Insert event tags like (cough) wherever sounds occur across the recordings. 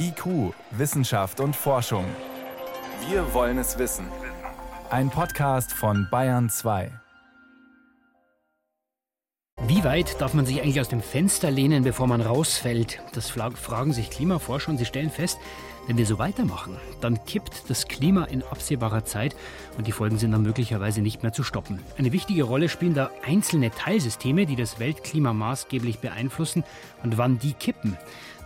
IQ, Wissenschaft und Forschung. Wir wollen es wissen. Ein Podcast von Bayern 2. Wie weit darf man sich eigentlich aus dem Fenster lehnen, bevor man rausfällt? Das fragen sich Klimaforscher und sie stellen fest, wenn wir so weitermachen, dann kippt das Klima in absehbarer Zeit und die Folgen sind dann möglicherweise nicht mehr zu stoppen. Eine wichtige Rolle spielen da einzelne Teilsysteme, die das Weltklima maßgeblich beeinflussen und wann die kippen.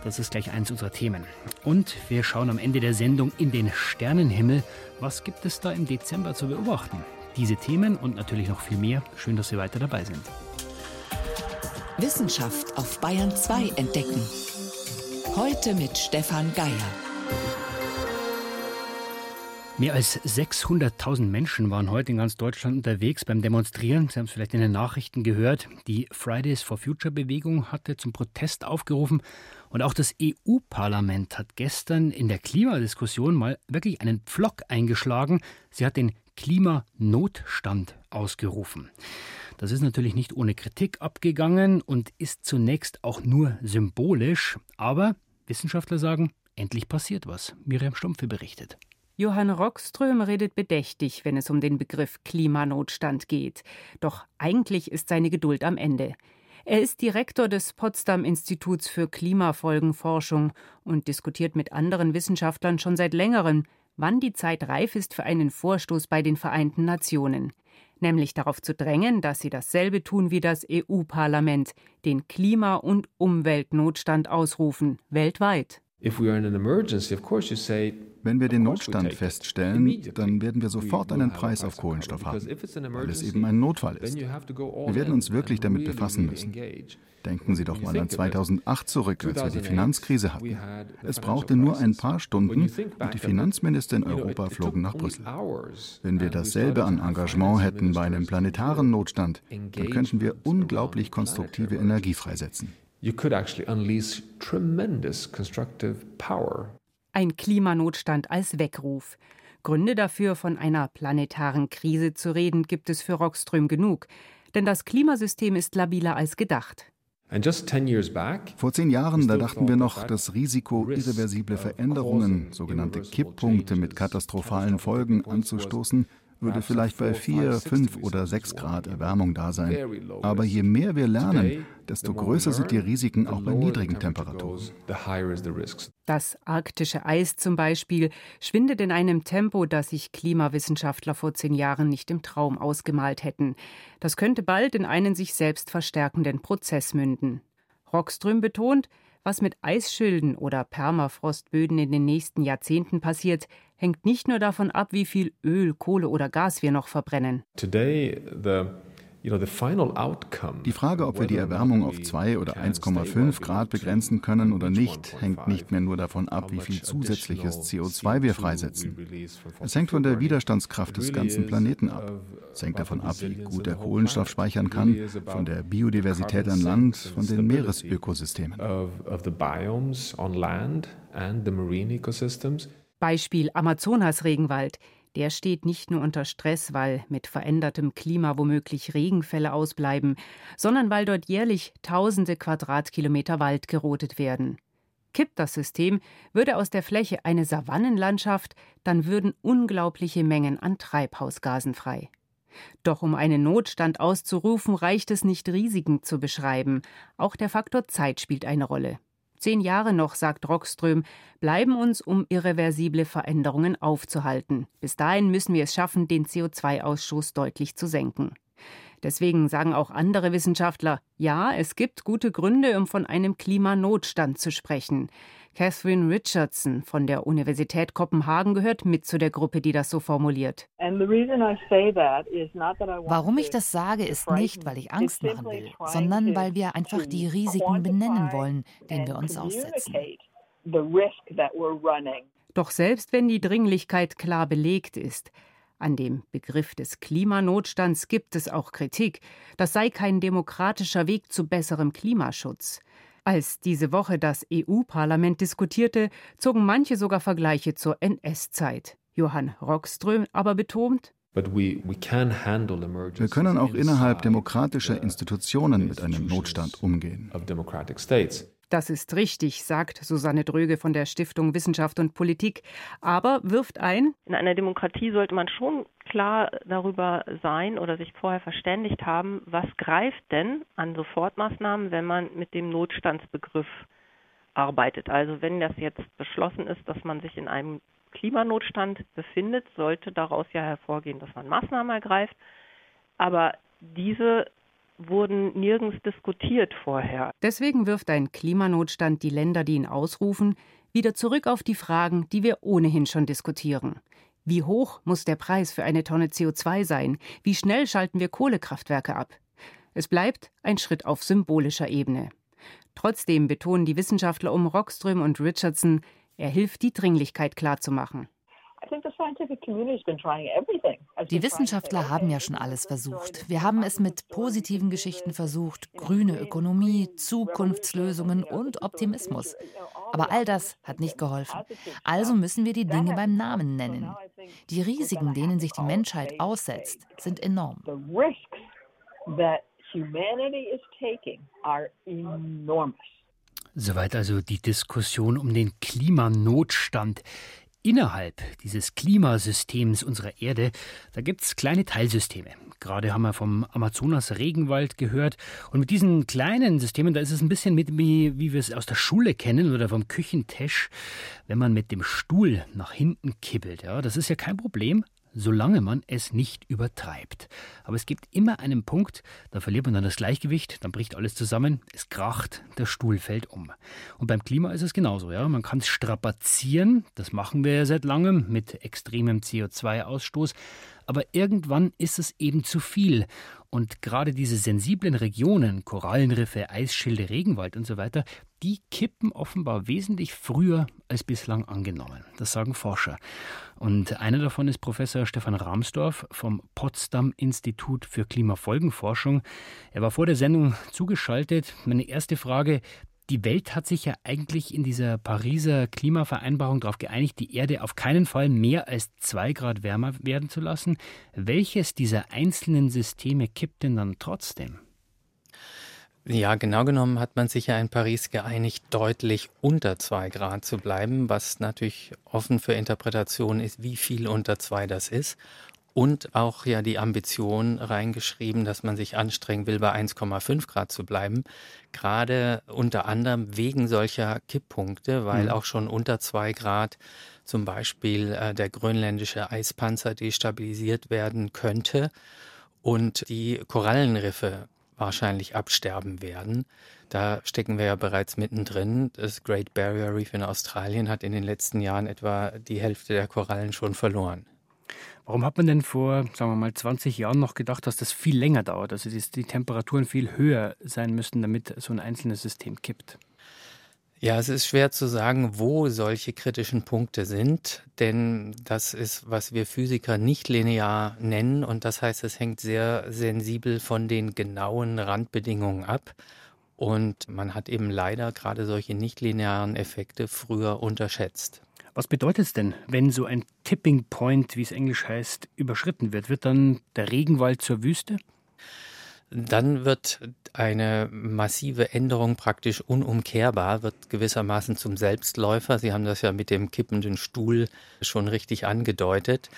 Das ist gleich eins unserer Themen. Und wir schauen am Ende der Sendung in den Sternenhimmel. Was gibt es da im Dezember zu beobachten? Diese Themen und natürlich noch viel mehr. Schön, dass Sie weiter dabei sind. Wissenschaft auf Bayern 2 entdecken. Heute mit Stefan Geier. Mehr als 600.000 Menschen waren heute in ganz Deutschland unterwegs beim Demonstrieren. Sie haben es vielleicht in den Nachrichten gehört. Die Fridays for Future Bewegung hatte zum Protest aufgerufen. Und auch das EU-Parlament hat gestern in der Klimadiskussion mal wirklich einen Pflock eingeschlagen. Sie hat den Klimanotstand ausgerufen. Das ist natürlich nicht ohne Kritik abgegangen und ist zunächst auch nur symbolisch. Aber Wissenschaftler sagen, endlich passiert was. Miriam Stumpfe berichtet. Johann Rockström redet bedächtig, wenn es um den Begriff Klimanotstand geht. Doch eigentlich ist seine Geduld am Ende. Er ist Direktor des Potsdam Instituts für Klimafolgenforschung und diskutiert mit anderen Wissenschaftlern schon seit längerem, wann die Zeit reif ist für einen Vorstoß bei den Vereinten Nationen, nämlich darauf zu drängen, dass sie dasselbe tun wie das EU-Parlament, den Klima- und Umweltnotstand ausrufen, weltweit. Wenn wir den Notstand feststellen, dann werden wir sofort einen Preis auf Kohlenstoff haben, weil es eben ein Notfall ist. Wir werden uns wirklich damit befassen müssen. Denken Sie doch mal an 2008 zurück, als wir die Finanzkrise hatten. Es brauchte nur ein paar Stunden und die Finanzminister in Europa flogen nach Brüssel. Wenn wir dasselbe an Engagement hätten bei einem planetaren Notstand, dann könnten wir unglaublich konstruktive Energie freisetzen. You could actually unleash tremendous constructive power. Ein Klimanotstand als Weckruf. Gründe dafür, von einer planetaren Krise zu reden, gibt es für Rockström genug. Denn das Klimasystem ist labiler als gedacht. Vor zehn Jahren, da dachten wir noch, das Risiko, irreversible Veränderungen, sogenannte Kipppunkte mit katastrophalen Folgen anzustoßen, würde vielleicht bei 4, 5 oder 6 Grad Erwärmung da sein. Aber je mehr wir lernen, desto größer sind die Risiken auch bei niedrigen Temperaturen. Das arktische Eis zum Beispiel schwindet in einem Tempo, das sich Klimawissenschaftler vor zehn Jahren nicht im Traum ausgemalt hätten. Das könnte bald in einen sich selbst verstärkenden Prozess münden. Rockström betont, was mit Eisschilden oder Permafrostböden in den nächsten Jahrzehnten passiert, hängt nicht nur davon ab, wie viel Öl, Kohle oder Gas wir noch verbrennen. Today the die Frage, ob wir die Erwärmung auf 2 oder 1,5 Grad begrenzen können oder nicht, hängt nicht mehr nur davon ab, wie viel zusätzliches CO2 wir freisetzen. Es hängt von der Widerstandskraft des ganzen Planeten ab. Es hängt davon ab, wie gut der Kohlenstoff speichern kann, von der Biodiversität an Land, von den Meeresökosystemen. Beispiel Amazonas-Regenwald. Der steht nicht nur unter Stress, weil mit verändertem Klima womöglich Regenfälle ausbleiben, sondern weil dort jährlich tausende Quadratkilometer Wald gerodet werden. Kippt das System, würde aus der Fläche eine Savannenlandschaft, dann würden unglaubliche Mengen an Treibhausgasen frei. Doch um einen Notstand auszurufen, reicht es nicht, Risiken zu beschreiben. Auch der Faktor Zeit spielt eine Rolle. Zehn Jahre noch, sagt Rockström, bleiben uns, um irreversible Veränderungen aufzuhalten. Bis dahin müssen wir es schaffen, den CO2-Ausstoß deutlich zu senken. Deswegen sagen auch andere Wissenschaftler, ja, es gibt gute Gründe, um von einem Klimanotstand zu sprechen. Catherine Richardson von der Universität Kopenhagen gehört mit zu der Gruppe, die das so formuliert. Warum ich das sage, ist nicht, weil ich Angst machen will, sondern weil wir einfach die Risiken benennen wollen, denen wir uns aussetzen. Doch selbst wenn die Dringlichkeit klar belegt ist, an dem Begriff des Klimanotstands gibt es auch Kritik. Das sei kein demokratischer Weg zu besserem Klimaschutz. Als diese Woche das EU-Parlament diskutierte, zogen manche sogar Vergleiche zur NS-Zeit. Johann Rockström aber betont, wir können auch innerhalb demokratischer Institutionen mit einem Notstand umgehen. Das ist richtig, sagt Susanne Dröge von der Stiftung Wissenschaft und Politik, aber wirft ein, in einer Demokratie sollte man schon klar darüber sein oder sich vorher verständigt haben, was greift denn an Sofortmaßnahmen, wenn man mit dem Notstandsbegriff arbeitet. Also wenn das jetzt beschlossen ist, dass man sich in einem Klimanotstand befindet, sollte daraus ja hervorgehen, dass man Maßnahmen ergreift. Aber diese wurden nirgends diskutiert vorher. Deswegen wirft ein Klimanotstand die Länder, die ihn ausrufen, wieder zurück auf die Fragen, die wir ohnehin schon diskutieren. Wie hoch muss der Preis für eine Tonne CO2 sein? Wie schnell schalten wir Kohlekraftwerke ab? Es bleibt ein Schritt auf symbolischer Ebene. Trotzdem betonen die Wissenschaftler um Rockström und Richardson, er hilft, die Dringlichkeit klarzumachen. Die Wissenschaftler haben ja schon alles versucht. Wir haben es mit positiven Geschichten versucht, grüne Ökonomie, Zukunftslösungen und Optimismus. Aber all das hat nicht geholfen. Also müssen wir die Dinge beim Namen nennen. Die Risiken, denen sich die Menschheit aussetzt, sind enorm. Soweit also die Diskussion um den Klimanotstand. Innerhalb dieses Klimasystems unserer Erde, da gibt es kleine Teilsysteme. Gerade haben wir vom Amazonas-Regenwald gehört. Und mit diesen kleinen Systemen, da ist es ein bisschen mit, wie, wie wir es aus der Schule kennen oder vom Küchentisch, wenn man mit dem Stuhl nach hinten kippelt. Ja, das ist ja kein Problem solange man es nicht übertreibt. Aber es gibt immer einen Punkt, da verliert man dann das Gleichgewicht, dann bricht alles zusammen, es kracht, der Stuhl fällt um. Und beim Klima ist es genauso. Ja? Man kann es strapazieren, das machen wir ja seit langem mit extremem CO2-Ausstoß, aber irgendwann ist es eben zu viel. Und gerade diese sensiblen Regionen, Korallenriffe, Eisschilde, Regenwald und so weiter, die kippen offenbar wesentlich früher als bislang angenommen. Das sagen Forscher. Und einer davon ist Professor Stefan Ramsdorf vom Potsdam Institut für Klimafolgenforschung. Er war vor der Sendung zugeschaltet. Meine erste Frage, die Welt hat sich ja eigentlich in dieser Pariser Klimavereinbarung darauf geeinigt, die Erde auf keinen Fall mehr als zwei Grad wärmer werden zu lassen. Welches dieser einzelnen Systeme kippt denn dann trotzdem? Ja, genau genommen hat man sich ja in Paris geeinigt, deutlich unter zwei Grad zu bleiben, was natürlich offen für Interpretation ist, wie viel unter zwei das ist und auch ja die Ambition reingeschrieben, dass man sich anstrengen will, bei 1,5 Grad zu bleiben. Gerade unter anderem wegen solcher Kipppunkte, weil mhm. auch schon unter zwei Grad zum Beispiel äh, der grönländische Eispanzer destabilisiert werden könnte und die Korallenriffe wahrscheinlich absterben werden. Da stecken wir ja bereits mittendrin. Das Great Barrier Reef in Australien hat in den letzten Jahren etwa die Hälfte der Korallen schon verloren. Warum hat man denn vor, sagen wir mal, 20 Jahren noch gedacht, dass das viel länger dauert, also dass die Temperaturen viel höher sein müssten, damit so ein einzelnes System kippt? Ja, es ist schwer zu sagen, wo solche kritischen Punkte sind, denn das ist, was wir Physiker nicht linear nennen und das heißt, es hängt sehr sensibel von den genauen Randbedingungen ab. Und man hat eben leider gerade solche nichtlinearen Effekte früher unterschätzt. Was bedeutet es denn, wenn so ein Tipping Point, wie es englisch heißt, überschritten wird? Wird dann der Regenwald zur Wüste? Dann wird eine massive Änderung praktisch unumkehrbar, wird gewissermaßen zum Selbstläufer. Sie haben das ja mit dem kippenden Stuhl schon richtig angedeutet.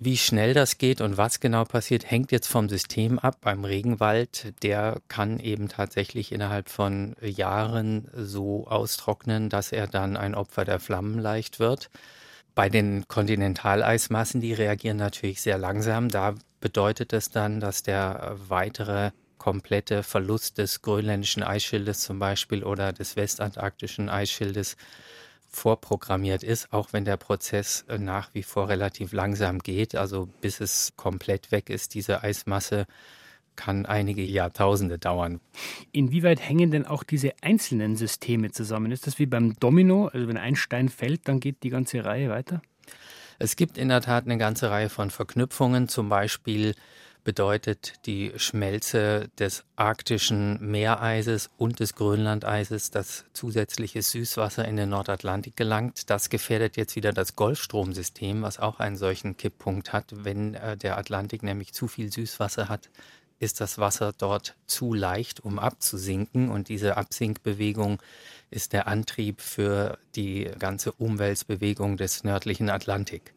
Wie schnell das geht und was genau passiert, hängt jetzt vom System ab. Beim Regenwald, der kann eben tatsächlich innerhalb von Jahren so austrocknen, dass er dann ein Opfer der Flammen leicht wird. Bei den Kontinentaleismassen, die reagieren natürlich sehr langsam. Da bedeutet es dann, dass der weitere komplette Verlust des grönländischen Eisschildes zum Beispiel oder des westantarktischen Eisschildes vorprogrammiert ist, auch wenn der Prozess äh, nach wie vor relativ langsam geht. Also bis es komplett weg ist, diese Eismasse, kann einige Jahrtausende dauern. Inwieweit hängen denn auch diese einzelnen Systeme zusammen? Ist das wie beim Domino? Also wenn ein Stein fällt, dann geht die ganze Reihe weiter? Es gibt in der Tat eine ganze Reihe von Verknüpfungen, zum Beispiel bedeutet die Schmelze des arktischen Meereises und des Grönlandeises, dass zusätzliches Süßwasser in den Nordatlantik gelangt. Das gefährdet jetzt wieder das Golfstromsystem, was auch einen solchen Kipppunkt hat. Wenn äh, der Atlantik nämlich zu viel Süßwasser hat, ist das Wasser dort zu leicht, um abzusinken. Und diese Absinkbewegung ist der Antrieb für die ganze Umweltbewegung des nördlichen Atlantik.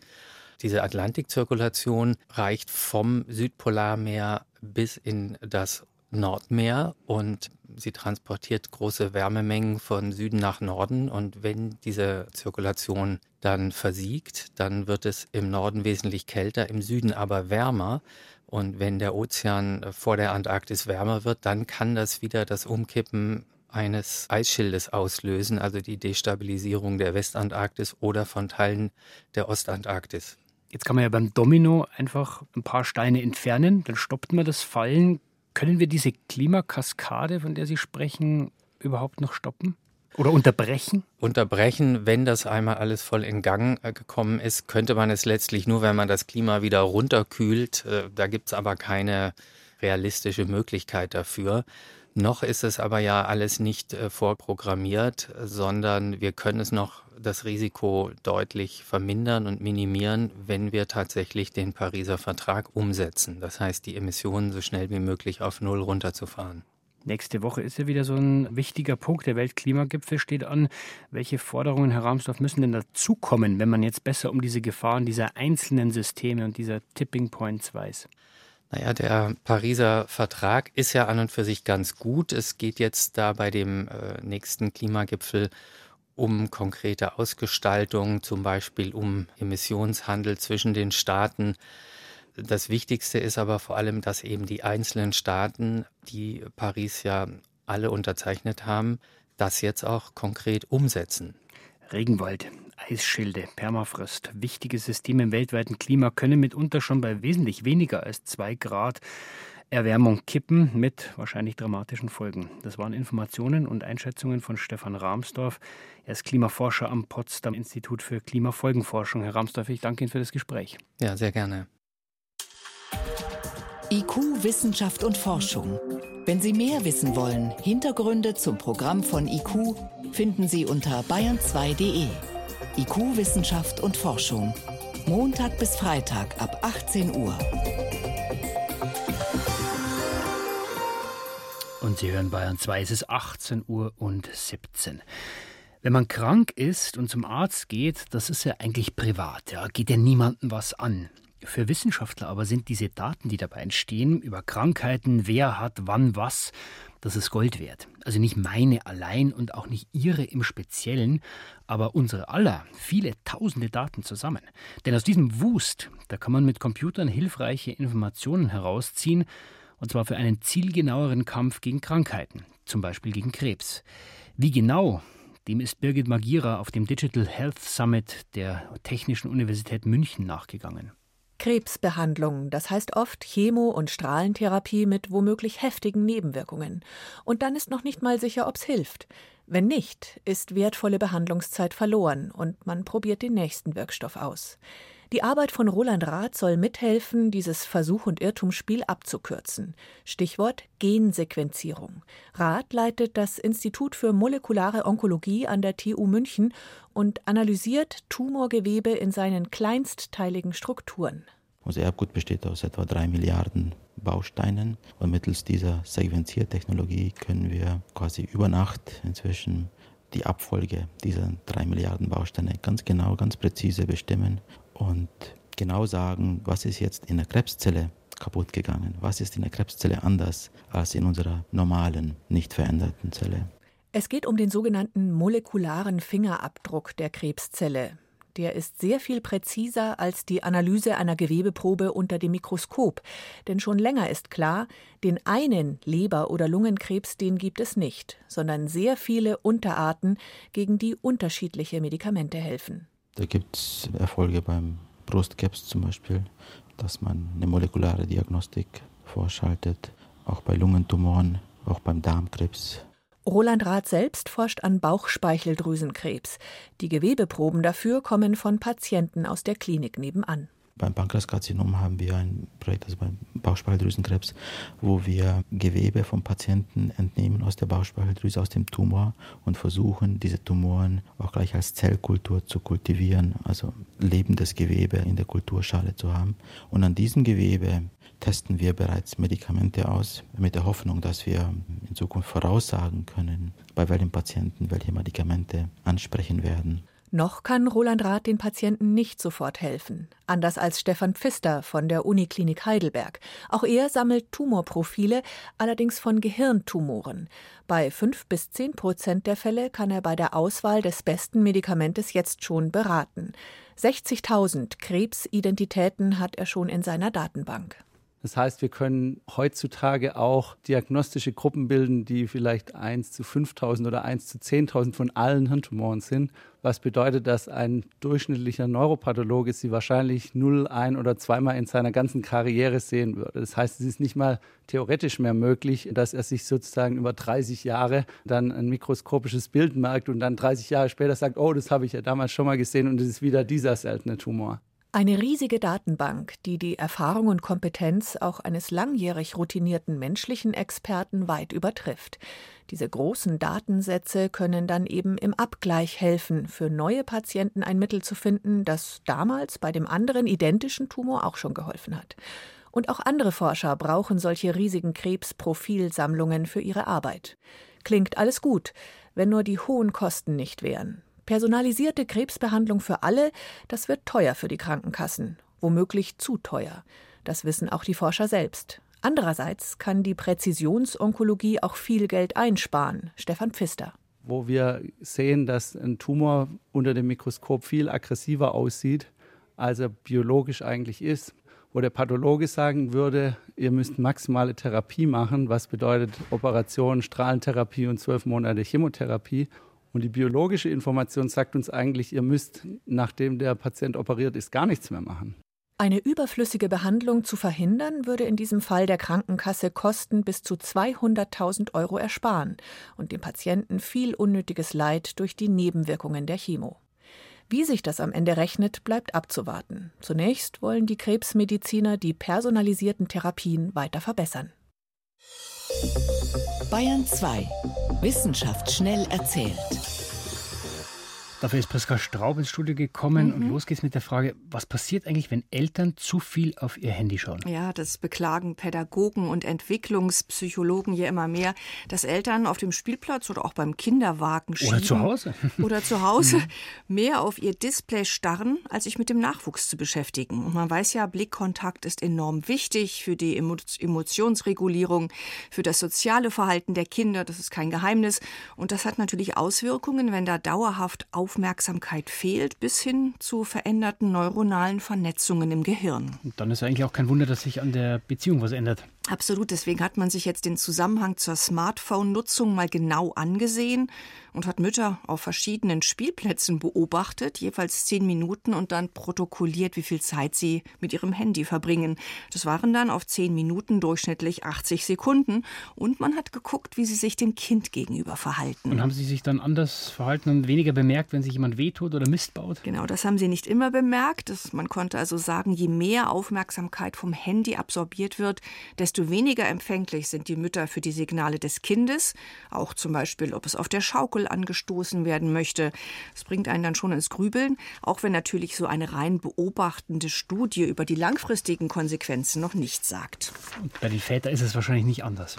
Diese Atlantikzirkulation reicht vom Südpolarmeer bis in das Nordmeer und sie transportiert große Wärmemengen von Süden nach Norden. Und wenn diese Zirkulation dann versiegt, dann wird es im Norden wesentlich kälter, im Süden aber wärmer. Und wenn der Ozean vor der Antarktis wärmer wird, dann kann das wieder das Umkippen eines Eisschildes auslösen, also die Destabilisierung der Westantarktis oder von Teilen der Ostantarktis. Jetzt kann man ja beim Domino einfach ein paar Steine entfernen, dann stoppt man das Fallen. Können wir diese Klimakaskade, von der Sie sprechen, überhaupt noch stoppen? Oder unterbrechen? Unterbrechen, wenn das einmal alles voll in Gang äh, gekommen ist, könnte man es letztlich nur, wenn man das Klima wieder runterkühlt. Äh, da gibt es aber keine realistische Möglichkeit dafür. Noch ist es aber ja alles nicht äh, vorprogrammiert, sondern wir können es noch das Risiko deutlich vermindern und minimieren, wenn wir tatsächlich den Pariser Vertrag umsetzen. Das heißt, die Emissionen so schnell wie möglich auf Null runterzufahren. Nächste Woche ist ja wieder so ein wichtiger Punkt. Der Weltklimagipfel steht an. Welche Forderungen, Herr Ramsdorf, müssen denn dazukommen, wenn man jetzt besser um diese Gefahren dieser einzelnen Systeme und dieser Tipping Points weiß? Naja, der Pariser Vertrag ist ja an und für sich ganz gut. Es geht jetzt da bei dem äh, nächsten Klimagipfel um konkrete Ausgestaltung, zum Beispiel um Emissionshandel zwischen den Staaten. Das Wichtigste ist aber vor allem, dass eben die einzelnen Staaten, die Paris ja alle unterzeichnet haben, das jetzt auch konkret umsetzen. Regenwald, Eisschilde, Permafrost, wichtige Systeme im weltweiten Klima können mitunter schon bei wesentlich weniger als zwei Grad Erwärmung kippen mit wahrscheinlich dramatischen Folgen. Das waren Informationen und Einschätzungen von Stefan Rahmsdorf. Er ist Klimaforscher am Potsdam Institut für Klimafolgenforschung. Herr Rahmsdorf, ich danke Ihnen für das Gespräch. Ja, sehr gerne. IQ, Wissenschaft und Forschung. Wenn Sie mehr wissen wollen, Hintergründe zum Programm von IQ finden Sie unter bayern2.de. IQ, Wissenschaft und Forschung. Montag bis Freitag ab 18 Uhr. Und Sie hören Bayern 2, es ist 18 Uhr und 17. Wenn man krank ist und zum Arzt geht, das ist ja eigentlich privat, ja, geht ja niemandem was an. Für Wissenschaftler aber sind diese Daten, die dabei entstehen, über Krankheiten, wer hat wann was, das ist Gold wert. Also nicht meine allein und auch nicht Ihre im Speziellen, aber unsere aller, viele tausende Daten zusammen. Denn aus diesem Wust, da kann man mit Computern hilfreiche Informationen herausziehen, und zwar für einen zielgenaueren Kampf gegen Krankheiten, zum Beispiel gegen Krebs. Wie genau, dem ist Birgit Magira auf dem Digital Health Summit der Technischen Universität München nachgegangen. Krebsbehandlung, das heißt oft Chemo- und Strahlentherapie mit womöglich heftigen Nebenwirkungen. Und dann ist noch nicht mal sicher, ob's hilft. Wenn nicht, ist wertvolle Behandlungszeit verloren und man probiert den nächsten Wirkstoff aus. Die Arbeit von Roland Rath soll mithelfen, dieses Versuch- und Irrtumsspiel abzukürzen. Stichwort Gensequenzierung. Rath leitet das Institut für molekulare Onkologie an der TU München und analysiert Tumorgewebe in seinen kleinstteiligen Strukturen. Unser Erbgut besteht aus etwa drei Milliarden Bausteinen und mittels dieser Sequenziertechnologie können wir quasi über Nacht inzwischen die Abfolge dieser drei Milliarden Bausteine ganz genau, ganz präzise bestimmen und genau sagen, was ist jetzt in der Krebszelle kaputt gegangen, was ist in der Krebszelle anders als in unserer normalen, nicht veränderten Zelle. Es geht um den sogenannten molekularen Fingerabdruck der Krebszelle. Der ist sehr viel präziser als die Analyse einer Gewebeprobe unter dem Mikroskop. Denn schon länger ist klar, den einen Leber- oder Lungenkrebs, den gibt es nicht, sondern sehr viele Unterarten, gegen die unterschiedliche Medikamente helfen. Da gibt es Erfolge beim Brustkrebs zum Beispiel, dass man eine molekulare Diagnostik vorschaltet, auch bei Lungentumoren, auch beim Darmkrebs. Roland Rath selbst forscht an Bauchspeicheldrüsenkrebs. Die Gewebeproben dafür kommen von Patienten aus der Klinik nebenan. Beim Pankreaskarzinom haben wir ein Projekt, also beim Bauchspeicheldrüsenkrebs, wo wir Gewebe vom Patienten entnehmen aus der Bauchspeicheldrüse, aus dem Tumor und versuchen, diese Tumoren auch gleich als Zellkultur zu kultivieren, also lebendes Gewebe in der Kulturschale zu haben. Und an diesem Gewebe testen wir bereits Medikamente aus, mit der Hoffnung, dass wir in Zukunft voraussagen können, bei welchen Patienten welche Medikamente ansprechen werden. Noch kann Roland Rath den Patienten nicht sofort helfen, anders als Stefan Pfister von der Uniklinik Heidelberg. Auch er sammelt Tumorprofile, allerdings von Gehirntumoren. Bei fünf bis zehn Prozent der Fälle kann er bei der Auswahl des besten Medikamentes jetzt schon beraten. 60.000 Krebsidentitäten hat er schon in seiner Datenbank. Das heißt, wir können heutzutage auch diagnostische Gruppen bilden, die vielleicht 1 zu 5000 oder 1 zu 10.000 von allen Hirntumoren sind. Was bedeutet, dass ein durchschnittlicher Neuropathologe sie wahrscheinlich null, ein oder zweimal in seiner ganzen Karriere sehen würde. Das heißt, es ist nicht mal theoretisch mehr möglich, dass er sich sozusagen über 30 Jahre dann ein mikroskopisches Bild merkt und dann 30 Jahre später sagt, oh, das habe ich ja damals schon mal gesehen und es ist wieder dieser seltene Tumor. Eine riesige Datenbank, die die Erfahrung und Kompetenz auch eines langjährig routinierten menschlichen Experten weit übertrifft. Diese großen Datensätze können dann eben im Abgleich helfen, für neue Patienten ein Mittel zu finden, das damals bei dem anderen identischen Tumor auch schon geholfen hat. Und auch andere Forscher brauchen solche riesigen Krebsprofilsammlungen für ihre Arbeit. Klingt alles gut, wenn nur die hohen Kosten nicht wären. Personalisierte Krebsbehandlung für alle, das wird teuer für die Krankenkassen, womöglich zu teuer. Das wissen auch die Forscher selbst. Andererseits kann die Präzisionsonkologie auch viel Geld einsparen. Stefan Pfister. Wo wir sehen, dass ein Tumor unter dem Mikroskop viel aggressiver aussieht, als er biologisch eigentlich ist, wo der Pathologe sagen würde, ihr müsst maximale Therapie machen, was bedeutet Operation, Strahlentherapie und zwölf Monate Chemotherapie. Und die biologische Information sagt uns eigentlich, ihr müsst, nachdem der Patient operiert ist, gar nichts mehr machen. Eine überflüssige Behandlung zu verhindern, würde in diesem Fall der Krankenkasse Kosten bis zu 200.000 Euro ersparen und dem Patienten viel unnötiges Leid durch die Nebenwirkungen der Chemo. Wie sich das am Ende rechnet, bleibt abzuwarten. Zunächst wollen die Krebsmediziner die personalisierten Therapien weiter verbessern. Bayern 2. Wissenschaft schnell erzählt. Dafür ist Priska Straub ins Studio gekommen mhm. und los geht's mit der Frage, was passiert eigentlich, wenn Eltern zu viel auf ihr Handy schauen? Ja, das beklagen Pädagogen und Entwicklungspsychologen hier immer mehr, dass Eltern auf dem Spielplatz oder auch beim Kinderwagen schieben. Oder zu Hause. (laughs) Oder zu Hause mhm. mehr auf ihr Display starren, als sich mit dem Nachwuchs zu beschäftigen. Und man weiß ja, Blickkontakt ist enorm wichtig für die Emotionsregulierung, für das soziale Verhalten der Kinder, das ist kein Geheimnis. Und das hat natürlich Auswirkungen, wenn da dauerhaft auf Aufmerksamkeit fehlt, bis hin zu veränderten neuronalen Vernetzungen im Gehirn. Und dann ist eigentlich auch kein Wunder, dass sich an der Beziehung was ändert. Absolut, deswegen hat man sich jetzt den Zusammenhang zur Smartphone-Nutzung mal genau angesehen und hat Mütter auf verschiedenen Spielplätzen beobachtet, jeweils zehn Minuten und dann protokolliert, wie viel Zeit sie mit ihrem Handy verbringen. Das waren dann auf zehn Minuten durchschnittlich 80 Sekunden und man hat geguckt, wie sie sich dem Kind gegenüber verhalten. Und haben sie sich dann anders verhalten und weniger bemerkt, wenn sich jemand wehtut oder Mist baut? Genau, das haben sie nicht immer bemerkt. Das, man konnte also sagen, je mehr Aufmerksamkeit vom Handy absorbiert wird, desto weniger empfänglich sind die Mütter für die Signale des Kindes, auch zum Beispiel, ob es auf der Schaukel angestoßen werden möchte. Das bringt einen dann schon ins Grübeln, auch wenn natürlich so eine rein beobachtende Studie über die langfristigen Konsequenzen noch nichts sagt. Und bei den Vätern ist es wahrscheinlich nicht anders.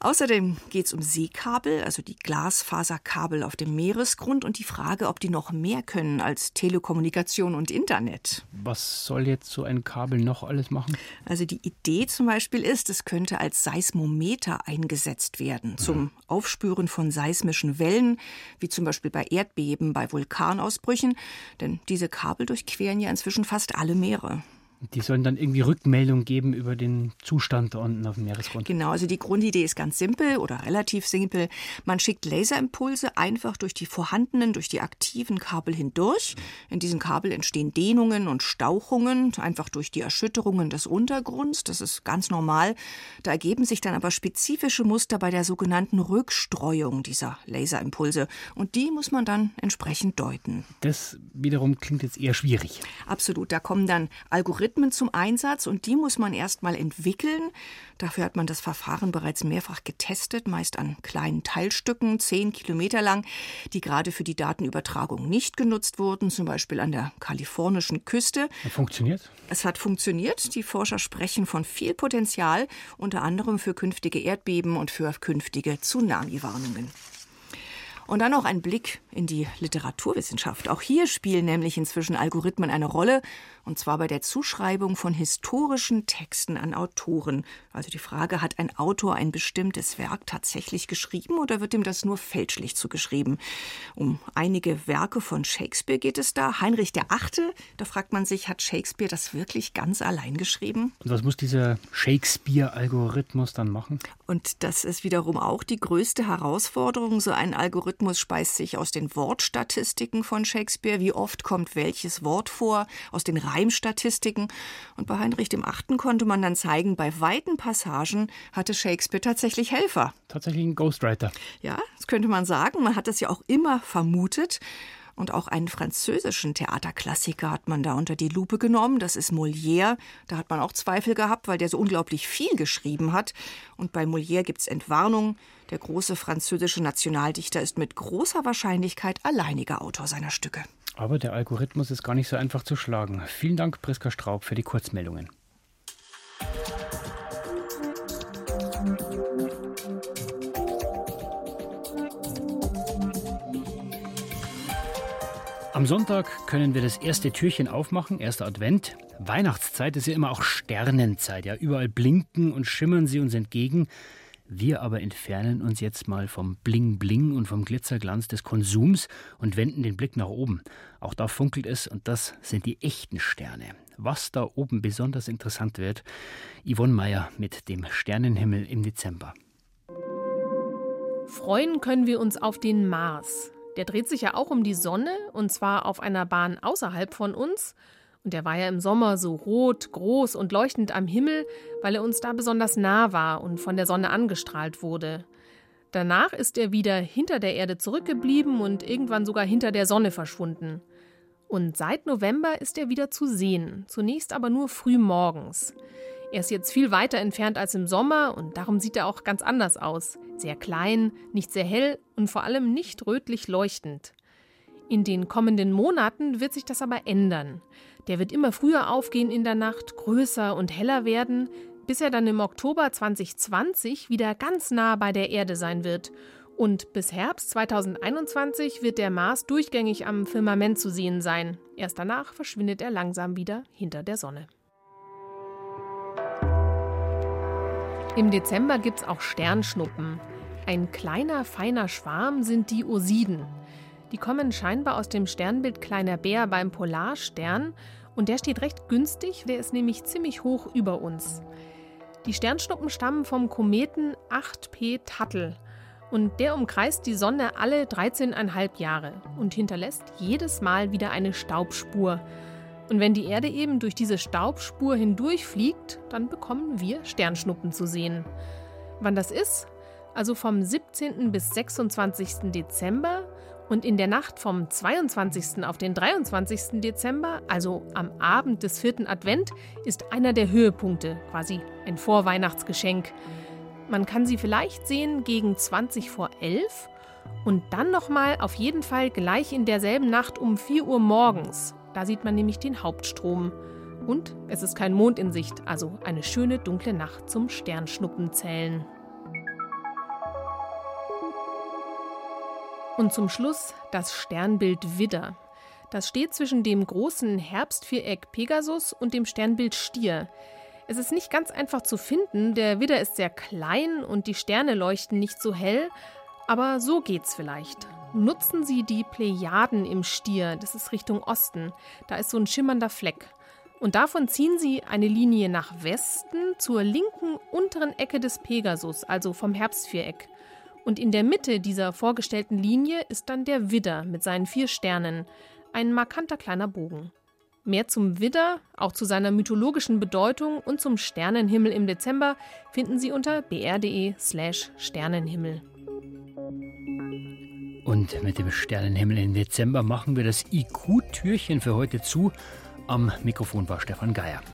Außerdem geht es um Seekabel, also die Glasfaserkabel auf dem Meeresgrund und die Frage, ob die noch mehr können als Telekommunikation und Internet. Was soll jetzt so ein Kabel noch alles machen? Also die Idee zum Beispiel ist, es könnte als Seismometer eingesetzt werden mhm. zum Aufspüren von seismischen Wellen, wie zum Beispiel bei Erdbeben, bei Vulkanausbrüchen. Denn diese Kabel durchqueren ja inzwischen fast alle Meere. Die sollen dann irgendwie Rückmeldung geben über den Zustand da unten auf dem Meeresgrund. Genau, also die Grundidee ist ganz simpel oder relativ simpel. Man schickt Laserimpulse einfach durch die vorhandenen, durch die aktiven Kabel hindurch. In diesen Kabel entstehen Dehnungen und Stauchungen, einfach durch die Erschütterungen des Untergrunds. Das ist ganz normal. Da ergeben sich dann aber spezifische Muster bei der sogenannten Rückstreuung dieser Laserimpulse. Und die muss man dann entsprechend deuten. Das wiederum klingt jetzt eher schwierig. Absolut. Da kommen dann Algorithmen Algorithmen zum Einsatz und die muss man erst mal entwickeln. Dafür hat man das Verfahren bereits mehrfach getestet, meist an kleinen Teilstücken, zehn Kilometer lang, die gerade für die Datenübertragung nicht genutzt wurden, zum Beispiel an der kalifornischen Küste. Funktioniert? Es hat funktioniert. Die Forscher sprechen von viel Potenzial, unter anderem für künftige Erdbeben und für künftige Tsunami-Warnungen. Und dann noch ein Blick in die Literaturwissenschaft. Auch hier spielen nämlich inzwischen Algorithmen eine Rolle, und zwar bei der Zuschreibung von historischen Texten an Autoren. Also die Frage, hat ein Autor ein bestimmtes Werk tatsächlich geschrieben oder wird ihm das nur fälschlich zugeschrieben? Um einige Werke von Shakespeare geht es da. Heinrich der Achte, da fragt man sich, hat Shakespeare das wirklich ganz allein geschrieben? Und was muss dieser Shakespeare-Algorithmus dann machen? Und das ist wiederum auch die größte Herausforderung. So ein Algorithmus speist sich aus den Wortstatistiken von Shakespeare. Wie oft kommt welches Wort vor? Aus den Reimstatistiken. Und bei Heinrich dem Achten konnte man dann zeigen, bei weiten Passagen hatte Shakespeare tatsächlich Helfer. Tatsächlich ein Ghostwriter. Ja, das könnte man sagen. Man hat das ja auch immer vermutet. Und auch einen französischen Theaterklassiker hat man da unter die Lupe genommen. Das ist Molière. Da hat man auch Zweifel gehabt, weil der so unglaublich viel geschrieben hat. Und bei Molière gibt es Entwarnung. Der große französische Nationaldichter ist mit großer Wahrscheinlichkeit alleiniger Autor seiner Stücke. Aber der Algorithmus ist gar nicht so einfach zu schlagen. Vielen Dank, Priska Straub, für die Kurzmeldungen. Am Sonntag können wir das erste Türchen aufmachen, erster Advent. Weihnachtszeit ist ja immer auch Sternenzeit, ja, überall blinken und schimmern sie uns entgegen. Wir aber entfernen uns jetzt mal vom Bling Bling und vom Glitzerglanz des Konsums und wenden den Blick nach oben. Auch da funkelt es und das sind die echten Sterne. Was da oben besonders interessant wird, Yvonne Meyer mit dem Sternenhimmel im Dezember. Freuen können wir uns auf den Mars. Der dreht sich ja auch um die Sonne und zwar auf einer Bahn außerhalb von uns. Und der war ja im Sommer so rot, groß und leuchtend am Himmel, weil er uns da besonders nah war und von der Sonne angestrahlt wurde. Danach ist er wieder hinter der Erde zurückgeblieben und irgendwann sogar hinter der Sonne verschwunden. Und seit November ist er wieder zu sehen, zunächst aber nur früh morgens. Er ist jetzt viel weiter entfernt als im Sommer und darum sieht er auch ganz anders aus. Sehr klein, nicht sehr hell und vor allem nicht rötlich leuchtend. In den kommenden Monaten wird sich das aber ändern. Der wird immer früher aufgehen in der Nacht, größer und heller werden, bis er dann im Oktober 2020 wieder ganz nah bei der Erde sein wird. Und bis Herbst 2021 wird der Mars durchgängig am Firmament zu sehen sein. Erst danach verschwindet er langsam wieder hinter der Sonne. Im Dezember gibt es auch Sternschnuppen. Ein kleiner, feiner Schwarm sind die Osiden. Die kommen scheinbar aus dem Sternbild Kleiner Bär beim Polarstern und der steht recht günstig, der ist nämlich ziemlich hoch über uns. Die Sternschnuppen stammen vom Kometen 8P Tuttle und der umkreist die Sonne alle 13,5 Jahre und hinterlässt jedes Mal wieder eine Staubspur. Und wenn die Erde eben durch diese Staubspur hindurchfliegt, dann bekommen wir Sternschnuppen zu sehen. Wann das ist? Also vom 17. bis 26. Dezember und in der Nacht vom 22. auf den 23. Dezember, also am Abend des vierten Advent, ist einer der Höhepunkte, quasi ein Vorweihnachtsgeschenk. Man kann sie vielleicht sehen gegen 20 vor 11 und dann nochmal auf jeden Fall gleich in derselben Nacht um 4 Uhr morgens. Da sieht man nämlich den Hauptstrom. Und es ist kein Mond in Sicht, also eine schöne dunkle Nacht zum Sternschnuppenzählen. Und zum Schluss das Sternbild Widder. Das steht zwischen dem großen Herbstviereck Pegasus und dem Sternbild Stier. Es ist nicht ganz einfach zu finden, der Widder ist sehr klein und die Sterne leuchten nicht so hell, aber so geht's vielleicht. Nutzen Sie die Plejaden im Stier, das ist Richtung Osten, da ist so ein schimmernder Fleck. Und davon ziehen Sie eine Linie nach Westen zur linken unteren Ecke des Pegasus, also vom Herbstviereck. Und in der Mitte dieser vorgestellten Linie ist dann der Widder mit seinen vier Sternen, ein markanter kleiner Bogen. Mehr zum Widder, auch zu seiner mythologischen Bedeutung und zum Sternenhimmel im Dezember finden Sie unter br.de/slash Sternenhimmel. Und mit dem Sternenhimmel im Dezember machen wir das IQ-Türchen für heute zu. Am Mikrofon war Stefan Geier.